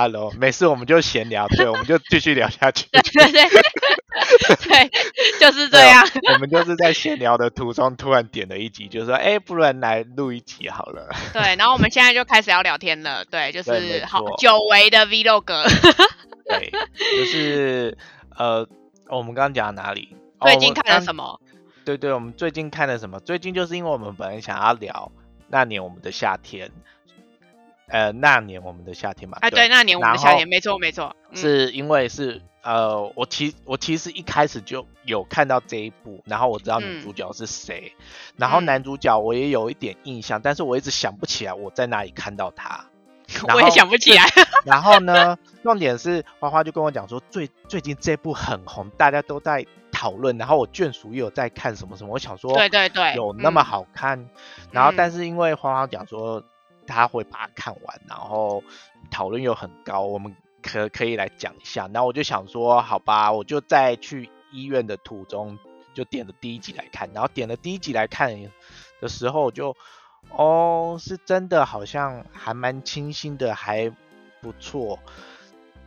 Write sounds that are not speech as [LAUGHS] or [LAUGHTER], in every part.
Hello，没事，我们就闲聊，对，我们就继续聊下去。对对对，对，就是这样。我们就是在闲聊的途中突然点了一集，就说，哎，不然来录一集好了。对，然后我们现在就开始要聊天了。对，就是好久违的 Vlog。对，就是呃，我们刚刚讲哪里？最近看了什么？对对，我们最近看了什么？最近就是因为我们本来想要聊那年我们的夏天。呃，那年我们的夏天嘛，哎，对，那年我们的夏天，没错没错，是因为是呃，我其我其实一开始就有看到这一部，然后我知道女主角是谁，然后男主角我也有一点印象，但是我一直想不起来我在哪里看到他，[LAUGHS] 我也想不起来。[LAUGHS] 然后呢，重点是花花就跟我讲说，最最近这部很红，大家都在讨论，然后我眷属又有在看什么什么，我想说，对对对，有那么好看，然后但是因为花花讲说。他会把它看完，然后讨论又很高，我们可可以来讲一下。然后我就想说，好吧，我就在去医院的途中就点了第一集来看。然后点了第一集来看的时候，就哦，是真的好像还蛮清新的，还不错。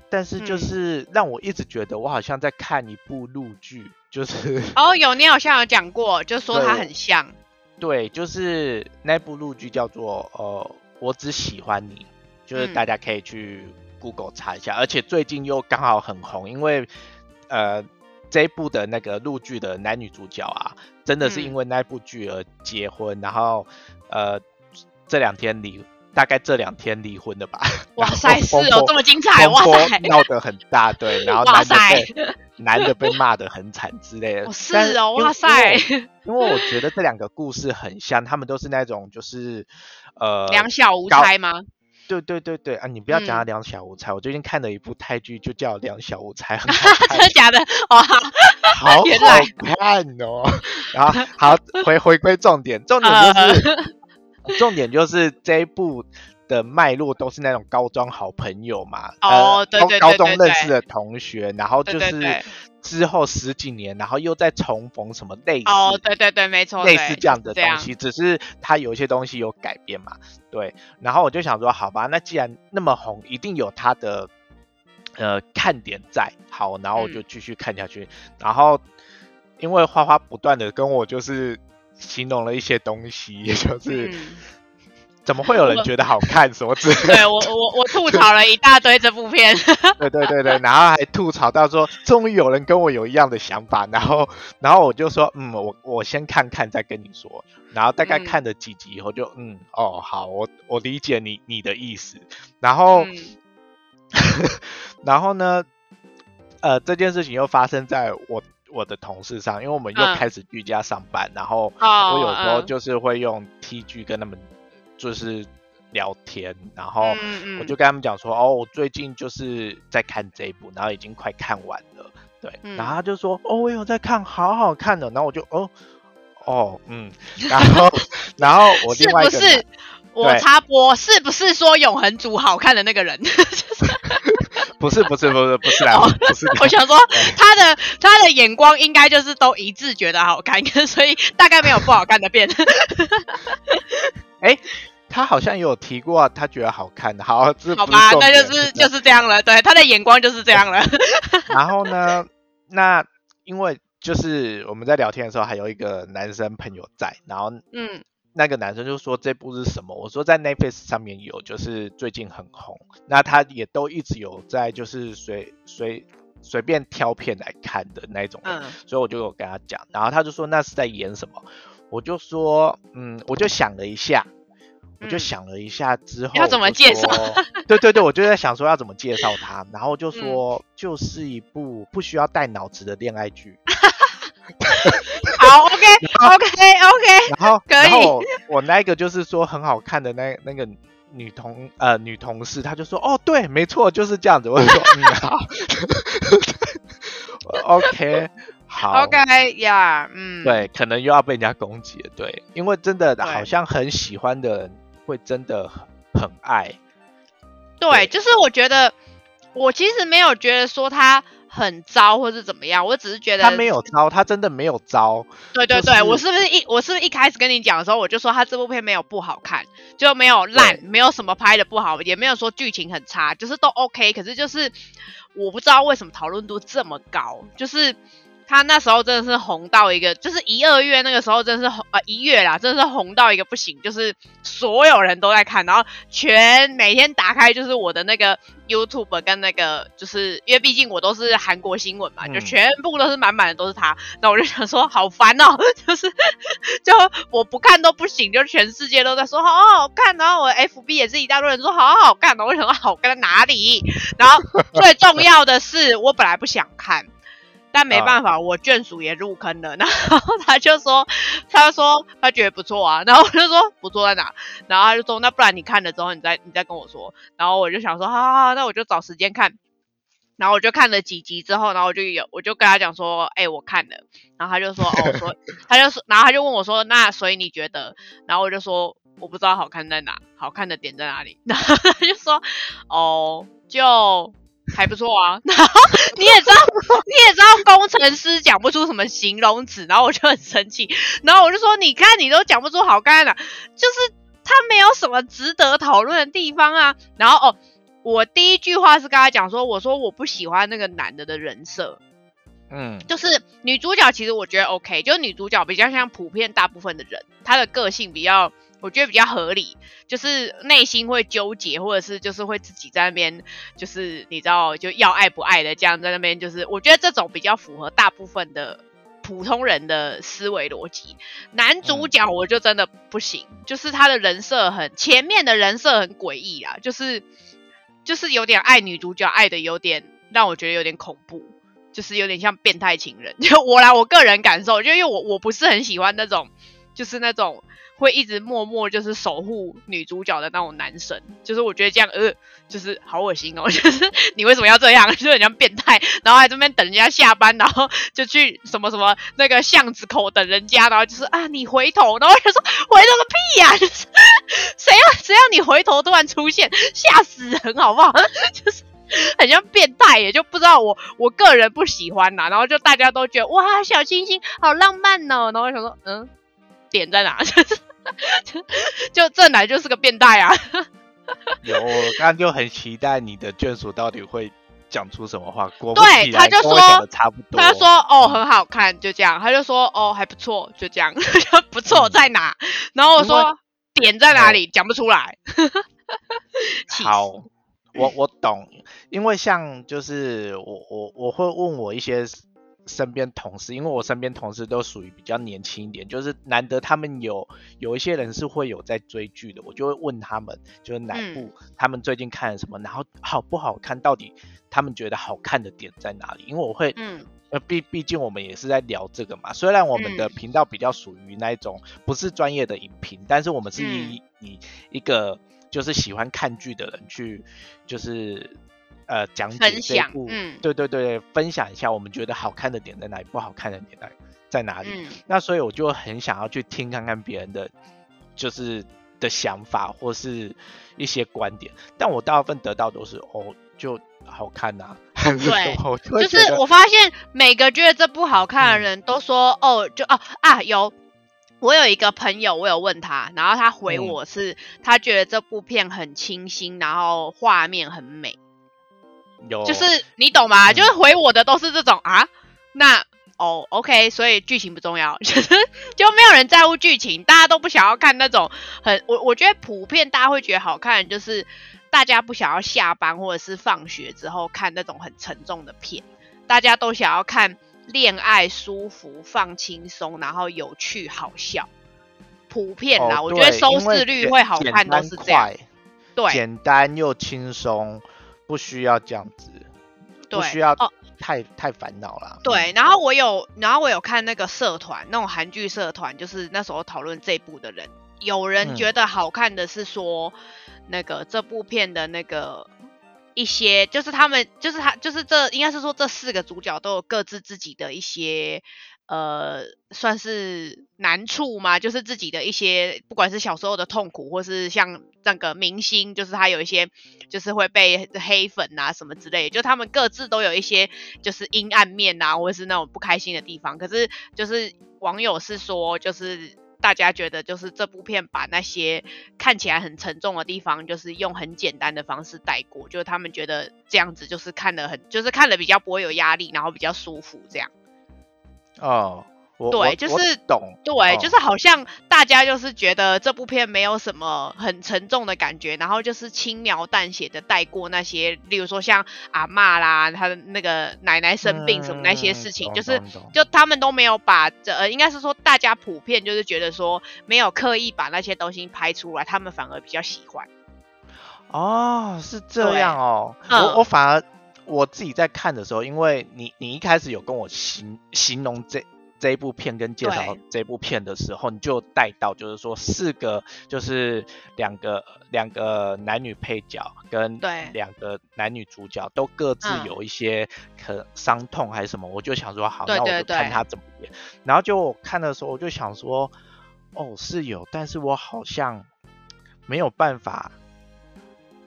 但是就是让我一直觉得我好像在看一部录剧，就是 [LAUGHS] 哦，有你好像有讲过，就说它很像。对，就是那部录剧叫做呃。我只喜欢你，就是大家可以去 Google 查一下，而且最近又刚好很红，因为呃这一部的那个陆剧的男女主角啊，真的是因为那部剧而结婚，然后呃这两天离，大概这两天离婚的吧。哇 [LAUGHS] 塞，是哦，这么精彩，哇塞，闹得很大，对，然后 [LAUGHS] 男的被男的被骂的很惨之类的。是哦，哇塞，因为我觉得这两个故事很像，他们都是那种就是。呃，两小无猜吗？对对对对啊！你不要讲他两小无猜，我最近看了一部泰剧，就叫《两小无猜》，[LAUGHS] 真的假的？哇，好 [LAUGHS] 好看哦！然后好 [LAUGHS] 回回归重点，重点就是重点就是这一部的脉络都是那种高中好朋友嘛，哦，对对对，高中认识的同学，然后就是。之后十几年，然后又再重逢，什么类似哦，对对对，没错，类似这样的东西，只是他有一些东西有改变嘛，对。然后我就想说，好吧，那既然那么红，一定有他的呃看点在，好，然后我就继续看下去。然后因为花花不断的跟我就是形容了一些东西，也 [LAUGHS] 就是。怎么会有人觉得好看？什么之类？[LAUGHS] 对我我我吐槽了一大堆这部片。[LAUGHS] 对对对对，然后还吐槽到说，终于有人跟我有一样的想法。然后然后我就说，嗯，我我先看看再跟你说。然后大概看了几集以后，就嗯哦好，我我理解你你的意思。然后 [LAUGHS] 然后呢，呃，这件事情又发生在我我的同事上，因为我们又开始居家上班，然后我有时候就是会用 T G 跟他们。就是聊天，然后我就跟他们讲说，哦，我最近就是在看这一部，然后已经快看完了，对，然后他就说，哦，我有在看，好好看的，然后我就，哦，哦，嗯，[LAUGHS] 然后，然后我另外一个，是不是我插播，是不是说永恒族好看的那个人？[LAUGHS] 不是，不是，不是，不是来，不是，我想说他的他的眼光应该就是都一致觉得好看，[LAUGHS] 所以大概没有不好看的片。哎。他好像有提过，他觉得好看的，好，好吧，那就是就是这样了。对，他的眼光就是这样了。[LAUGHS] 然后呢，那因为就是我们在聊天的时候，还有一个男生朋友在，然后嗯，那个男生就说这部是什么？我说在 Netflix 上面有，就是最近很红。那他也都一直有在，就是随随随便挑片来看的那种。嗯，所以我就有跟他讲，然后他就说那是在演什么？我就说嗯，我就想了一下。我就想了一下之后要怎么介绍？[LAUGHS] 对对对，我就在想说要怎么介绍它，然后就说就是一部不需要带脑子的恋爱剧。[LAUGHS] 好，OK OK OK，然后可以。我那个就是说很好看的那那个女同呃女同事，她就说哦对，没错就是这样子。[LAUGHS] 我说嗯好，OK 好，OK 呀，嗯，对，可能又要被人家攻击了，对，因为真的好像很喜欢的人。会真的很很爱，对，就是我觉得我其实没有觉得说他很糟或是怎么样，我只是觉得他没有糟，他真的没有糟。对对对，就是我是不是一我是不是一开始跟你讲的时候，我就说他这部片没有不好看，就没有烂，没有什么拍的不好，也没有说剧情很差，就是都 OK。可是就是我不知道为什么讨论度这么高，就是。他那时候真的是红到一个，就是一二月那个时候真的是红呃一月啦，真的是红到一个不行，就是所有人都在看，然后全每天打开就是我的那个 YouTube 跟那个，就是因为毕竟我都是韩国新闻嘛，就嗯全部都是满满的都是他，那我就想说好烦哦，[LAUGHS] 就是就我不看都不行，就全世界都在说好好看，然后我 FB 也是一大堆人说好好看哦，我想说好看在哪里？然后最重要的是我本来不想看。但没办法，我眷属也入坑了，[LAUGHS] 然后他就说，他就说他觉得不错啊，然后我就说不错在哪，然后他就说那不然你看了之后你再你再跟我说，然后我就想说好好好，那我就找时间看，然后我就看了几集之后，然后我就有我就跟他讲说，哎、我看了，然后他就说哦，我说 [LAUGHS] 他就说，然后他就问我说，那所以你觉得？然后我就说我不知道好看在哪，好看的点在哪里，[LAUGHS] 然后他就说哦，就。还不错啊，[LAUGHS] 然后你也知道，你也知道工程师讲不出什么形容词，然后我就很生气，然后我就说，你看你都讲不出好看的，就是他没有什么值得讨论的地方啊。然后哦，我第一句话是跟他讲说，我说我不喜欢那个男的的人设，嗯，就是女主角其实我觉得 OK，就是女主角比较像普遍大部分的人，她的个性比较，我觉得比较合理，就是内心会纠结，或者是就是会自己在那边，就是你知道就要爱不爱的这样在那边，就是我觉得这种比较符合大部分的普通人的思维逻辑。男主角我就真的不行，就是他的人设很前面的人设很诡异啊，就是就是有点爱女主角，爱的有点让我觉得有点恐怖。就是有点像变态情人，[LAUGHS] 就我来我个人感受，就因为我我不是很喜欢那种，就是那种会一直默默就是守护女主角的那种男生，就是我觉得这样呃，就是好恶心哦，[LAUGHS] 就是你为什么要这样，[LAUGHS] 就很像变态，然后还这边等人家下班，然后就去什么什么那个巷子口等人家，然后就是啊你回头，然后我就说回头个屁呀、[LAUGHS] 就是谁要谁要你回头突然出现，吓死人好不好？就是。很像变态耶，就不知道我我个人不喜欢呐，然后就大家都觉得哇小星星好浪漫哦，然后我想说嗯点在哪？[LAUGHS] 就这男就是个变态啊，有，我刚刚就很期待你的眷属到底会讲出什么话。对他就说差不多。他就说哦很好看，就这样，他就说哦还不错，就这样，[LAUGHS] 不错嗯在哪？然后我因说点在哪里？讲不出来，[LAUGHS] 好，我我懂，因为像就是我我我会问我一些身边同事，因为我身边同事都属于比较年轻一点，就是难得他们有有一些人是会有在追剧的，我就会问他们，就是哪嗯部他们最近看了什么，然后好不好看，到底他们觉得好看的点在哪里？因为我会嗯呃，毕毕竟我们也是在聊这个嘛。虽然我们的嗯频道比较属于那一种不是专业的影评，但是我们是以、以一个就是喜欢看剧的人去，就是呃讲解分这一部，享嗯对对对，分享一下我们觉得好看的点在哪里，不好看的点在在哪里。嗯那所以我就很想要去听看看别人的，就是的想法或是一些观点，但我大部分得到都是哦，就好看呐、[LAUGHS] 对 [LAUGHS] 就就是我发现每个觉得这部好看的嗯人都说、哦，就哦啊有。我有一个朋友，我有问他，然后他回嗯我是，他觉得这部片很清新，然后画面很美，有就是你懂吗？嗯就是回我的都是这种啊，那哦，OK，所以剧情不重要，[LAUGHS] 就是就没有人在乎剧情，大家都不想要看那种很我我觉得普遍大家会觉得好看，就是大家不想要下班或者是放学之后看那种很沉重的片，大家都想要看恋爱舒服、放轻松，然后有趣好笑。普遍啦，哦我觉得收视率会好看都是这样。对简单又轻松，不需要这样子，不需要哦太太烦恼了。对，然后我有，然后我有看那个社团，那种韩剧社团，就是那时候讨论这部的人，有人嗯觉得好看的是说，那个这部片的那个一些，就是他们，就是他，就是这应该是说这四个主角都有各自自己的一些。呃，算是难处嘛，就是自己的一些，不管是小时候的痛苦，或是像那个明星，就是他有一些，就是会被黑粉啊什么之类，就他们各自都有一些就是阴暗面啊，或者是那种不开心的地方。可是就是网友是说，就是大家觉得就是这部片把那些看起来很沉重的地方，就是用很简单的方式带过，就是他们觉得这样子就是看的很，就是看了比较不会有压力，然后比较舒服这样。哦，我对，就是懂，对，就是好像大家就是觉得这部片没有什么很沉重的感觉，然后就是轻描淡写的带过那些，例如说像阿妈啦，他的那个奶奶生病什么那些事情，就是就他们都没有把，呃，应该是说大家普遍就是觉得说没有刻意把那些东西拍出来，他们反而比较喜欢。哦，是这样哦，我我反而。我自己在看的时候，因为你你一开始有跟我形形容这这一部片跟介绍这部片的时候，你就带到就是说四个就是两个两个男女配角跟两个男女主角都各自有一些可伤痛还是什么，我就想说好，那我就看他怎么演。然后就我看的时候，我就想说，哦是有，但是我好像没有办法。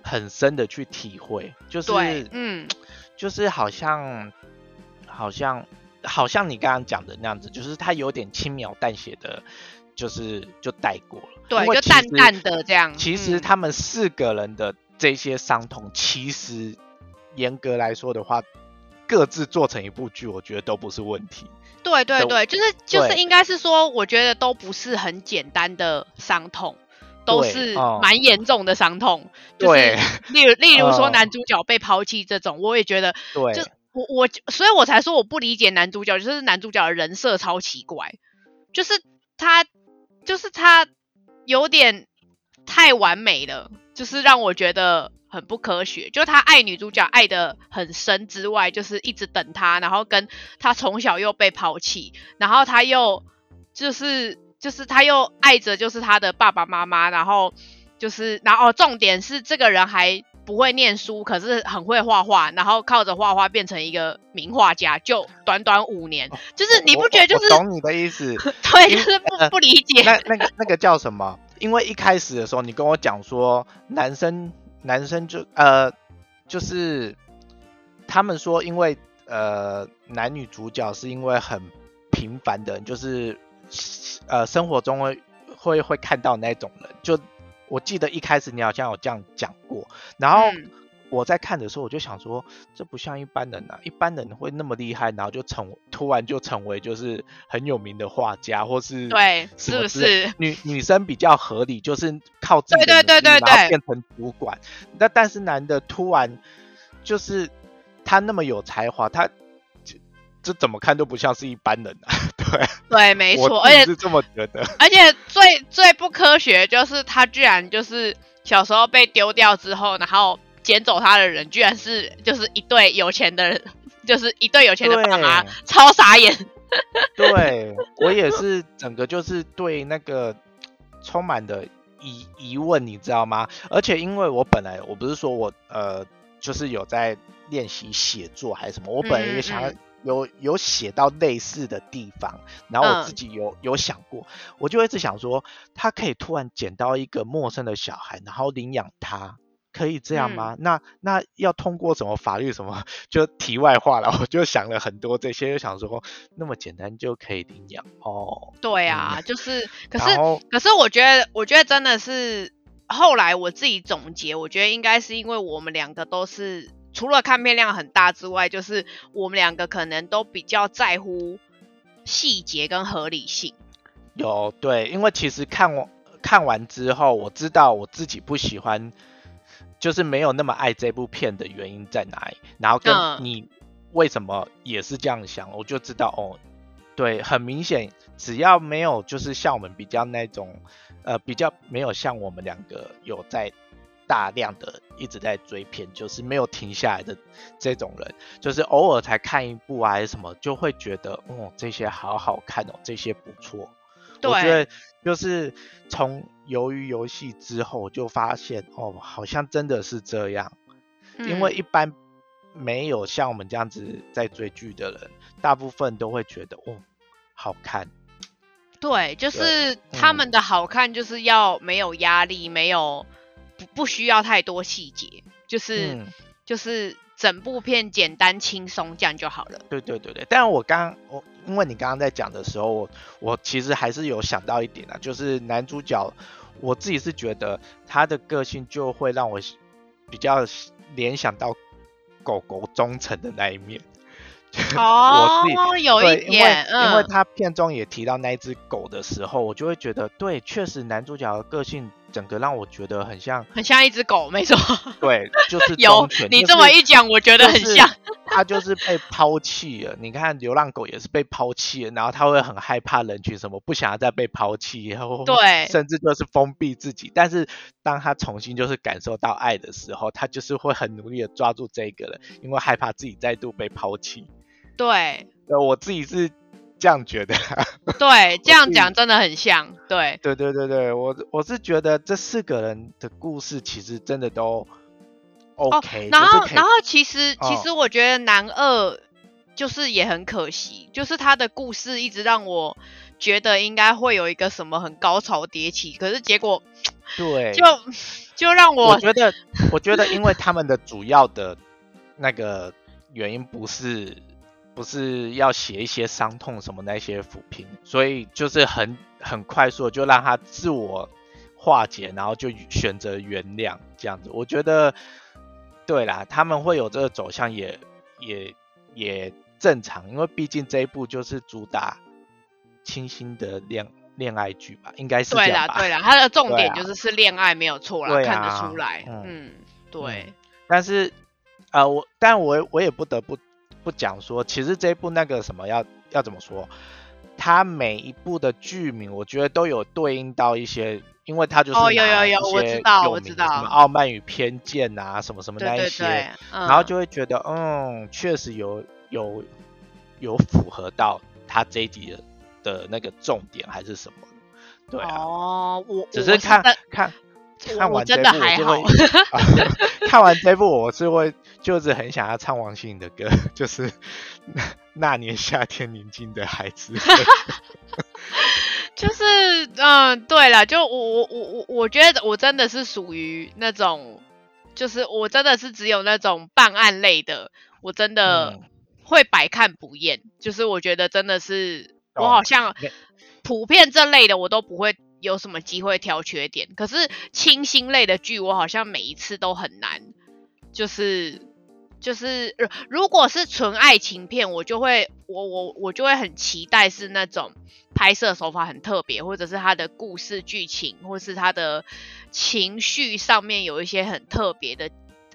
很深的去体会，就是嗯，就是好像，好像，好像你刚刚讲的那样子，就是他有点轻描淡写的，就是就带过了，对，就淡淡的这样。其实他们四个人的这些伤痛，其实严格来说的话，各自做成一部剧，我觉得都不是问题。对对对，就是就是应该是说，我觉得都不是很简单的伤痛。都是蛮严重的伤痛，就是例如例如说男主角被抛弃这种，我也觉得对，就我我所以我才说我不理解男主角，就是男主角的人设超奇怪，就是他就是他有点太完美了，就是让我觉得很不科学。就他爱女主角爱的很深之外，就是一直等他，然后跟他从小又被抛弃，然后他又就是。就是他又爱着，就是他的爸爸妈妈，然后就是，然后重点是这个人还不会念书，可是很会画画，然后靠着画画变成一个名画家，就短短五年，就是你不觉得就是懂你的意思？[LAUGHS] 对，就是不不理解。那那个那个叫什么？因为一开始的时候你跟我讲说，男生男生就呃就是他们说，因为呃男女主角是因为很平凡的，就是。呃，生活中会会会看到那种人，就我记得一开始你好像有这样讲过，然后我在看的时候，我就想说，这不像一般人啊，一般人会那么厉害，然后就成突然就成为就是很有名的画家，或是对，是不是？女女生比较合理，就是靠自己对对对对对，变成主管。那但是男的突然就是他那么有才华，他。这怎么看都不像是一般人啊！[LAUGHS] 对对，没错，而且是这么觉得。而且最最不科学就是他居然就是小时候被丢掉之后，然后捡走他的人居然是就是一对有钱的人，就是一对有钱的爸妈，超傻眼。[LAUGHS] 对我也是整个就是对那个充满的疑疑问，你知道吗？而且因为我本来我不是说我呃就是有在练习写作还是什么，我本来也想。有有写到类似的地方，然后我自己有有想过，我就一直想说，他可以突然捡到一个陌生的小孩，然后领养他，可以这样吗？那那要通过什么法律什么？就题外话了，我就想了很多这些，就想说那么简单就可以领养哦？对啊，就是，可是可是我觉得，我觉得真的是后来我自己总结，我觉得应该是因为我们两个都是。除了看片量很大之外，就是我们两个可能都比较在乎细节跟合理性。有对，因为其实看完看完之后，我知道我自己不喜欢，就是没有那么爱这部片的原因在哪里。然后跟你为什么也是这样想，我就知道哦，对，很明显，只要没有就是像我们比较那种，呃，比较没有像我们两个有在。大量的一直在追片，就是没有停下来的这种人，就是偶尔才看一部啊，还是什么，就会觉得哦，这些好好看哦，这些不错。我觉得就是从鱿鱼游戏之后，就发现哦，好像真的是这样。因为一般没有像我们这样子在追剧的人，大部分都会觉得哦，好看。对，就是他嗯们的好看就是要没有压力，没有不不需要太多细节，就是、嗯，就是整部片简单轻松这样就好了。对对对对。但是我刚我因为你刚刚在讲的时候，我我其实还是有想到一点啊，就是男主角，我自己是觉得他的个性就会让我比较联想到狗狗忠诚的那一面。[LAUGHS] 哦有对，因为一点，嗯，因为他片中也提到那一只狗的时候，我就会觉得，对，确实男主角的个性整个让我觉得很像，很像一只狗，没错。[LAUGHS] 对，就是有你这么一讲，我觉得很像。他就是被抛弃了。你看流浪狗也是被抛弃了，然后他会很害怕人群，什么不想要再被抛弃，然后对甚至就是封闭自己。但是当他重新就是感受到爱的时候，他就是会很努力的抓住这个人，因为害怕自己再度被抛弃。对呃，我自己是这样觉得啊。[LAUGHS] 对，[LAUGHS] 这样讲真的很像。对对对对对，我我是觉得这四个人的故事其实真的都 OK，、哦然后然后其实其哦实我觉得男二就是也很可惜，就是他的故事一直让我觉得应该会有一个什么很高潮迭起，可是结果对，[LAUGHS] 就就让我我觉得，我觉得，因为他们的主要的那个原因不是不是要写一些伤痛什么那些抚平，所以就是很很快速地就让他自我化解，然后就选择原谅这样子。我觉得，对啦，他们会有这个走向也也也正常，因为毕竟这一部就是主打清新的恋恋爱剧吧，应该是这对样对啦，他的重点就是是恋爱没有错啦，对看得啊出来。嗯嗯，对，但是，呃，我，但我我也不得不不讲说，其实这一部那个什么要要怎么说，它每一部的剧名，我觉得都有对应到一些，因为它就是哦有有有我知道我知道什么傲慢与偏见啊，什么什么那一些，对，嗯、然后就会觉得，嗯，确实有有有符合到他这一集的的那个重点还是什么，对啊，哦，我只是看看看完这部我就还好会，[LAUGHS] 看完这部我是会就是很想要唱王心凌的歌，[LAUGHS] 就是那那年夏天宁静的孩子。[LAUGHS] 就是嗯，对了，就我我我我我觉得我真的是属于那种，就是我真的是只有那种办案类的，我真的嗯会百看不厌。就是我觉得真的是我哦好像普遍这类的我都不会有什么机会挑缺点，可是清新类的剧我好像每一次都很难，就是就是呃如果是纯爱情片，我就会我我我就会很期待是那种拍摄手法很特别，或者是它的故事剧情，或是它的情绪上面有一些很特别的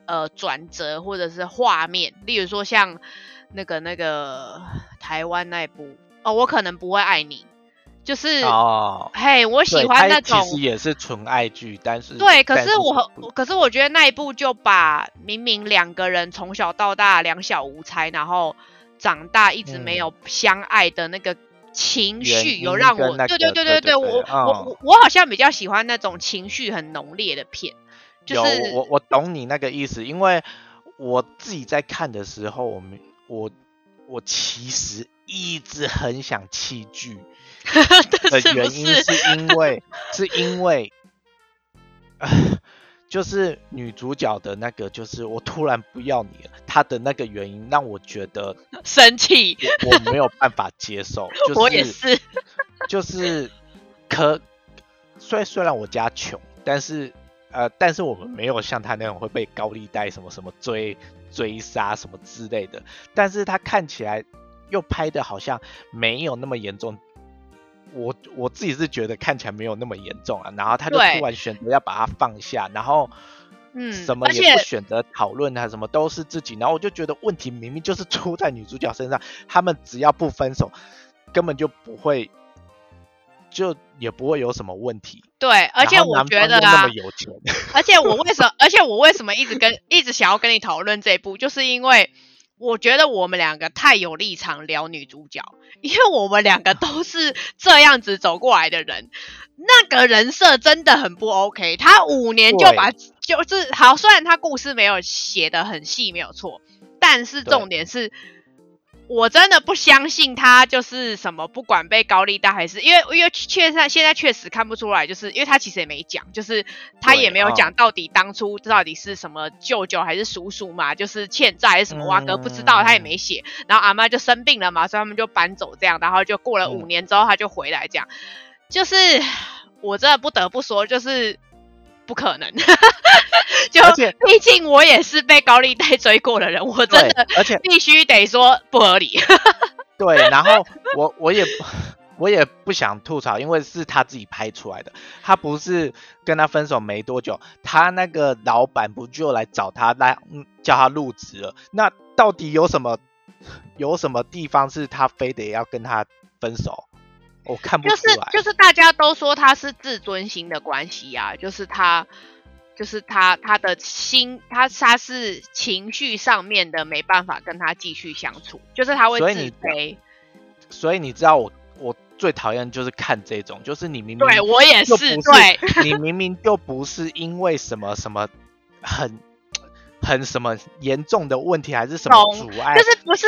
呃转折，或者是画面，例如说像那个那个台湾那部哦，我可能不会爱你，就是、哦，嘿，我喜欢那种其实也是纯爱剧，但是对，可是我不可是我觉得那一部就把明明两个人从小到大两小无猜，然后长大一直没嗯。有相爱的那个情绪，有让我那个对对对对对对我我嗯。我我好像比较喜欢那种情绪很浓烈的片，就有是我我懂你那个意思，因为我自己在看的时候，我们我我其实一直很想弃剧 [LAUGHS] 的原因是？因为是因为，呃就是女主角的那个，就是我突然不要你了，她的那个原因让我觉得 [LAUGHS] 生气，我我没有办法接受，[LAUGHS] 就是我也是，就是可虽虽然我家穷，但是呃，但是我们没有像他那种会被高利贷什么什么追追杀什么之类的，但是他看起来又拍的好像没有那么严重。我我自己是觉得看起来没有那么严重啊，然后他就突然选择要把它放下，然后嗯什么也不选择讨论啊，什么都是自己，然后我就觉得问题明明就是出在女主角身上，他们只要不分手，根本就不会，就也不会有什么问题。对，而且我觉得啊么，有钱，而且我为什么，而且我为什么一直跟一直想要跟你讨论这一步，就是因为我觉得我们两个太有立场聊女主角，因为我们两个都是这样子走过来的人，那个人设真的很不 OK。他五年就把就是好，虽然他故事没有写的很细，没有错，但是重点是。我真的不相信他就是什么，不管被高利贷还是因为因为确实现在确实看不出来，就是因为他其实也没讲，就是他也没有讲到底当初到底是什么舅舅还是叔叔嘛，就是欠债还是什么，瓦哥不知道，他也没写。然后阿妈就生病了嘛，所以他们就搬走这样，然后就过了五年之后他就回来这样，就是我真的不得不说，就是不可能。[LAUGHS] 就毕竟我也是被高利贷追过的人，我真的而且必须得说不合理。[LAUGHS] 对，然后 [LAUGHS] 我我也我也不想吐槽，因为是他自己拍出来的，他不是跟他分手没多久，他那个老板不就来找他来嗯叫他入职了？那到底有什么有什么地方是他非得要跟他分手？我看不出来，就是就是大家都说他是自尊心的关系啊，就是他。就是他，他的心，他他是情绪上面的没办法跟他继续相处，就是他会自卑。所以你知道我我最讨厌就是看这种，就是你明明对我也是，对，你明明就不是因为什么什么很。很什么严重的问题还是什么阻碍？就是不是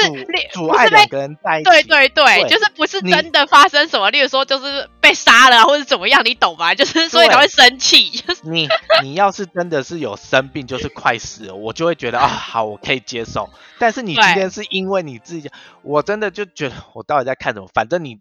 阻碍两个人在一起？对对对，就是不是真的发生什么，例如说就是被杀了或者怎么样，你懂吧？[LAUGHS] 就是所以才会生气。就 [LAUGHS] 是你你要是真的是有生病，就是快死了，我就会觉得啊，好，我可以接受。但是你今天是因为你自己，我真的就觉得我到底在看什么？反正你。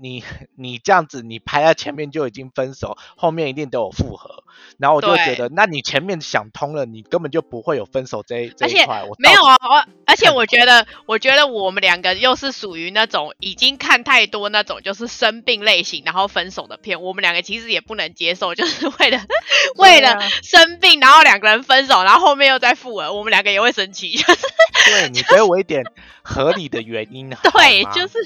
你 [LAUGHS] 你这样子，你排在前面就已经分手，后面一定都有复合，然后我就觉得，那你前面想通了，你根本就不会有分手这这一块。我没有啊，我而且我觉得，我觉得我们两个又是属于那种已经看太多那种就是生病类型，然后分手的片，我们两个其实也不能接受，就是为了为了生病，然后两个人分手，然后后面又再复合，我们两个也会生气。[LAUGHS] 对你给我一点合理的原因，对，就是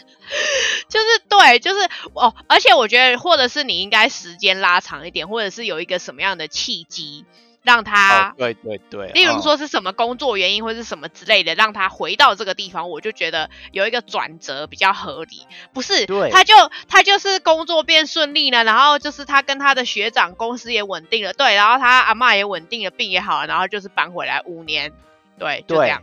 就是对。就是哦，而且我觉得，或者是你应该时间拉长一点，或者是有一个什么样的契机，让他对对对，例如说是什么工作原因或者是什么之类的，让他回到这个地方，我就觉得有一个转折比较合理。不是，他就他就是工作变顺利了，然后就是他跟他的学长公司也稳定了，对，然后他阿妈也稳定了，病也好了，然后就是搬回来五年，对，就这样。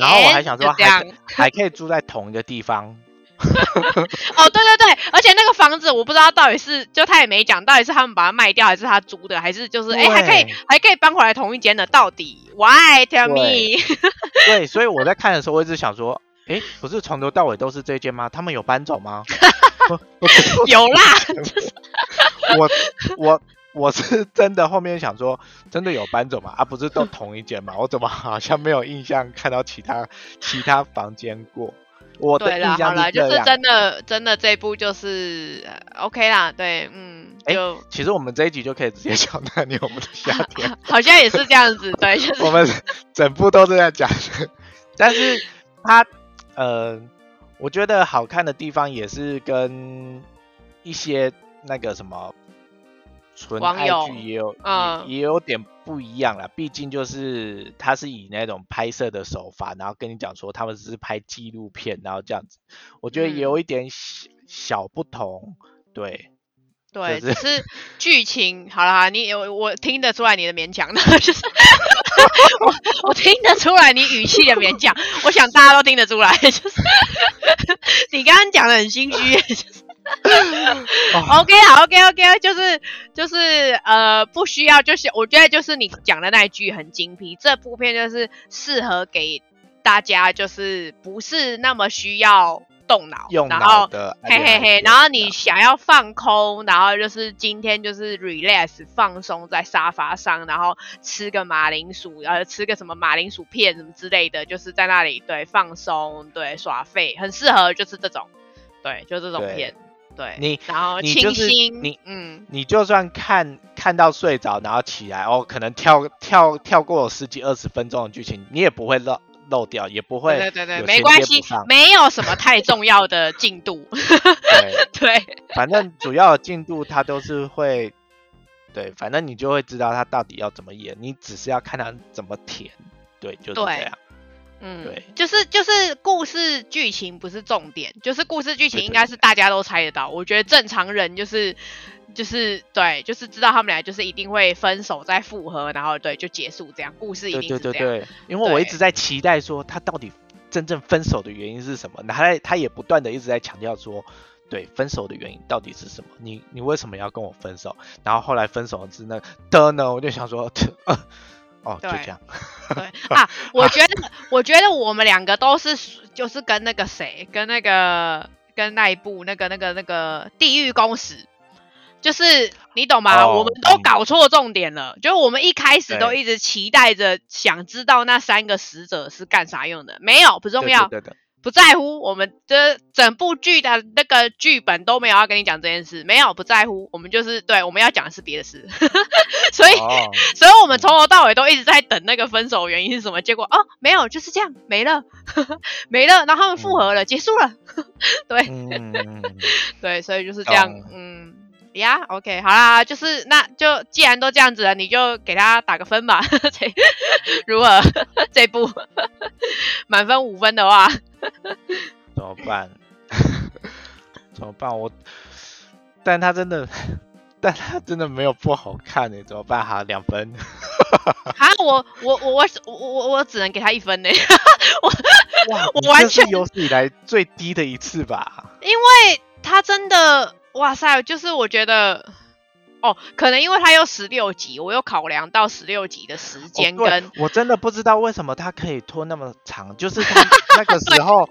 然后我还想说，还还可以住在同一个地方。[LAUGHS] 哦，对对对，而且那个房子我不知道到底是，就他也没讲，到底是他们把它卖掉，还是他租的，还是就是哎还可以还可以搬回来同一间的，到底？Why tell me？[LAUGHS] 对，所以我在看的时候，我一直想说，哎，不是从头到尾都是这间吗？他们有搬走吗？[LAUGHS] 有啦，我我我是真的后面想说，真的有搬走吗？啊，不是都同一间吗？我怎么好像没有印象看到其他其他房间过？我对了，好了，就是真的，真的这部就是 OK 啦，对，嗯，就其实我们这一集就可以直接讲到你我们的夏天，好像也是这样子，对，就是我们整部都是在讲，但是它呃，我觉得好看的地方也是跟一些那个什么。纯爱剧也有，也也有点不一样啦。毕竟就是他是以那种拍摄的手法，然后跟你讲说他们只是拍纪录片，然后这样子，我觉得有一点小小不同。对，对，只是剧情好了，你我我听得出来你的勉强的，[LAUGHS] 就是我我听得出来你语气的勉强，我想大家都听得出来，就是 [LAUGHS] 你刚刚讲的很心虚，就是。[LAUGHS] OK，好，OK，OK，就是就是呃，不需要，就是我觉得就是你讲的那一句很精辟，这部片就是适合给大家，就是不是那么需要动脑，然后嘿嘿嘿，然后你想要放空，然后就是今天就是 relax 放松在沙发上，然后吃个马铃薯，呃，吃个什么马铃薯片什么之类的，就是在那里对放松，对耍废，很适合就是这种，对，就这种片。对你，然后你就是你，嗯，你就算看看到睡着，然后起来哦，可能跳跳跳过十几二十分钟的剧情，你也不会漏漏掉，也不会对对对，没关系，没有什么太重要的进度。[LAUGHS] 对对，反正主要的进度它都是会，对，反正你就会知道他到底要怎么演，你只是要看他怎么填，对，就是这样。嗯，对，就是就是故事剧情不是重点，就是故事剧情应该是大家都猜得到。我觉得正常人就是就是对，就是知道他们俩就是一定会分手再复合，然后对就结束这样，故事一定是这样。对对对对，因为我一直在期待说他到底真正分手的原因是什么？他在他也不断的一直在强调说，对分手的原因到底是什么？你你为什么要跟我分手？然后后来分手是那的呢？我就想说，[LAUGHS] 哦，就这样。对啊，我觉得我觉得我们两个都是就是跟那个谁，跟那个跟那一部那个那个那个地狱公使。就是你懂吗？我们都搞错重点了。就是我们一开始都一直期待着，想知道那三个使者是干啥用的。没有，不重要，不在乎。我们这整部剧的那个剧本都没有要跟你讲这件事，没有不在乎。我们就是对，我们要讲的是别的事。[LAUGHS] 所以，[LAUGHS] 所以我们从头到尾都一直在等那个分手原因是什么。结果哦，没有，就是这样，没了，[LAUGHS] 没了。然后他们复合了，结束了。对，对，所以就是这样，嗯。呀，OK，好啦，就是那就既然都这样子了，你就给他打个分吧。这如何？这部满分五分的话，怎么办？[LAUGHS] 怎么办？我，但他真的，[LAUGHS] 但他真的没有不好看呢，怎么办？哈，两分。[LAUGHS] 哈，我我我我我我我只能给他一分呢。我哇，我完全有史以来最低的一次吧。因为他真的。哇塞，就是我觉得，哦，可能因为他有十六集，我有考量到十六集的时间，跟我真的不知道为什么他可以拖那么长。就是他 [LAUGHS] 那个时候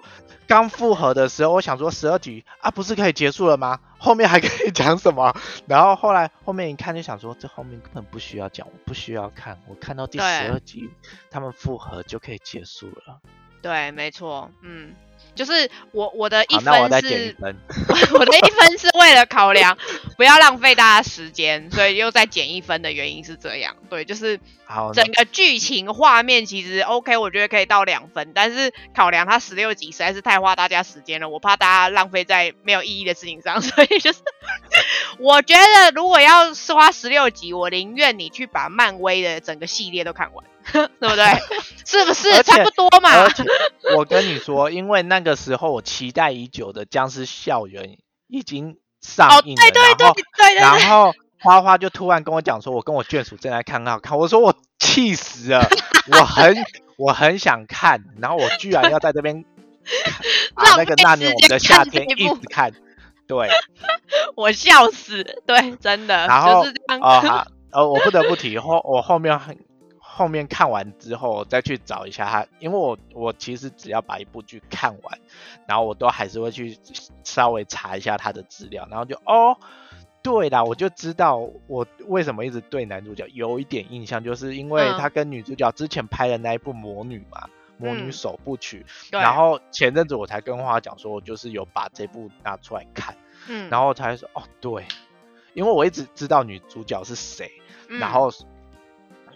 刚复合的时候，我想说十二集啊，不是可以结束了吗？后面还可以讲什么？[LAUGHS] 然后后来后面一看就想说，这后面根本不需要讲，我不需要看，我看到第十二集他们复合就可以结束了。对，没错，嗯。就是我我的一分是，[LAUGHS] 我的一分是为了考量 [LAUGHS] 不要浪费大家时间，所以又再减一分的原因是这样。对，就是整个剧情画面其实 OK，我觉得可以到两分，但是考量它十六集实在是太花大家时间了，我怕大家浪费在没有意义的事情上，[LAUGHS] 所以就是我觉得如果要是花十六集，我宁愿你去把漫威的整个系列都看完。[LAUGHS] 对不对？[LAUGHS] 是不是差不多嘛？我跟你说，因为那个时候我期待已久的《僵尸校园》已经上映了，然后然后花花就突然跟我讲说，我跟我眷属正在看，很好看。我说我气死了，我很 [LAUGHS] 我很想看，然后我居然要在这边啊那个那年我们的夏天一直看，对，我笑死，对，真的。然后啊，呃，我不得不提后，我后面很。后面看完之后再去找一下他，因为我我其实只要把一部剧看完，然后我都还是会去稍微查一下他的资料，然后就哦，对啦，我就知道我为什么一直对男主角有一点印象，就是因为他跟女主角之前拍的那一部《魔女》嘛，《魔女首部曲》，然后前阵子我才跟花讲说，我就是有把这部拿出来看，嗯，然后才说哦，对，因为我一直知道女主角是谁，然后。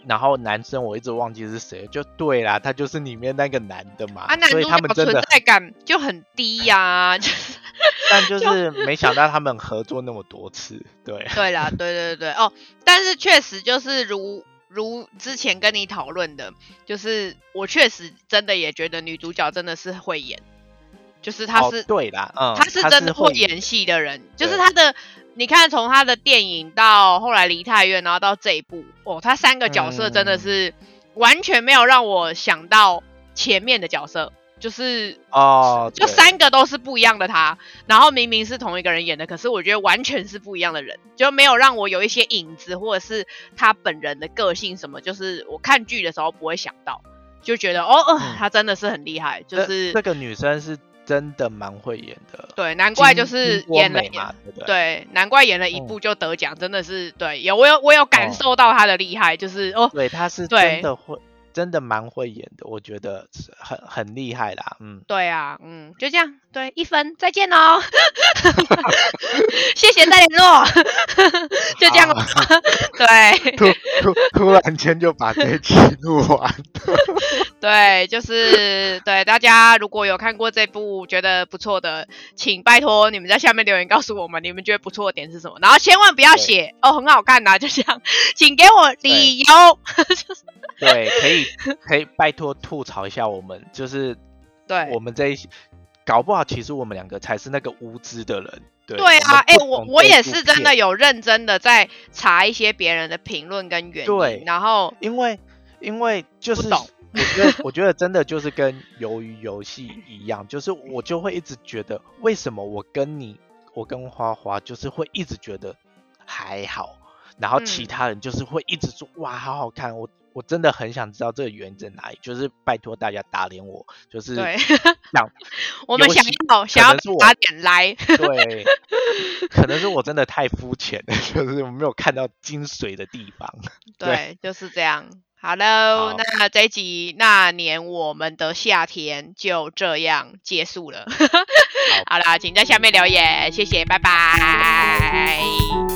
然后男生我一直忘记是谁，就对啦，他就是里面那个男的嘛，所以他们真的存在感就很低呀。[LAUGHS] 但就是没想到他们合作那么多次，对。[LAUGHS] 对啦，对对对哦，但是确实就是如如之前跟你讨论的，就是我确实真的也觉得女主角真的是会演，就是她是对啦，嗯，她是真的会演戏的人，就是她的。你看，从他的电影到后来离太远，然后到这一部，哦，他三个角色真的是完全没有让我想到前面的角色，就是哦，就三个都是不一样的他，然后明明是同一个人演的，可是我觉得完全是不一样的人，就没有让我有一些影子或者是他本人的个性什么，就是我看剧的时候不会想到，就觉得哦，他真的是很厉害，就是这个女生是。真的蛮会演的，对，难怪就是演了，对，难怪演了一部就得奖，真的是对，有我有我有感受到他的厉害，就是哦，对，他是真的会。真的蛮会演的，我觉得很很厉害啦，嗯，对啊，嗯，就这样，对，一分，再见哦，[LAUGHS] 谢谢再联络，[LAUGHS] 就这样了，对，突突突然间就把这期录完，[LAUGHS] 对，就是对大家如果有看过这部觉得不错的，请拜托你们在下面留言告诉我们你们觉得不错的点是什么，然后千万不要写哦很好看呐，就这样，请给我理由，对，可以。可以拜托吐槽一下我们，就是对。我们这一搞不好，其实我们两个才是那个无知的人。对啊，哎，我我也是真的有认真的在查一些别人的评论跟原因，然后因为因为就是我觉得，[LAUGHS] 我觉得真的就是跟鱿鱼游戏一样，就是我就会一直觉得，为什么我跟你，我跟花花就是会一直觉得还好，然后其嗯他人就是会一直说哇，好好看，我我真的很想知道这个原因在哪里，就是拜托大家打脸我，就是 [LAUGHS] 想我们想要想要可能是我打点来，对，[LAUGHS] 可能是我真的太肤浅了，就是我没有看到精髓的地方。[LAUGHS] 对，就是这样。好喽，好那这一集那年我们的夏天就这样结束了。好啦，请在下面留言，谢谢，拜拜。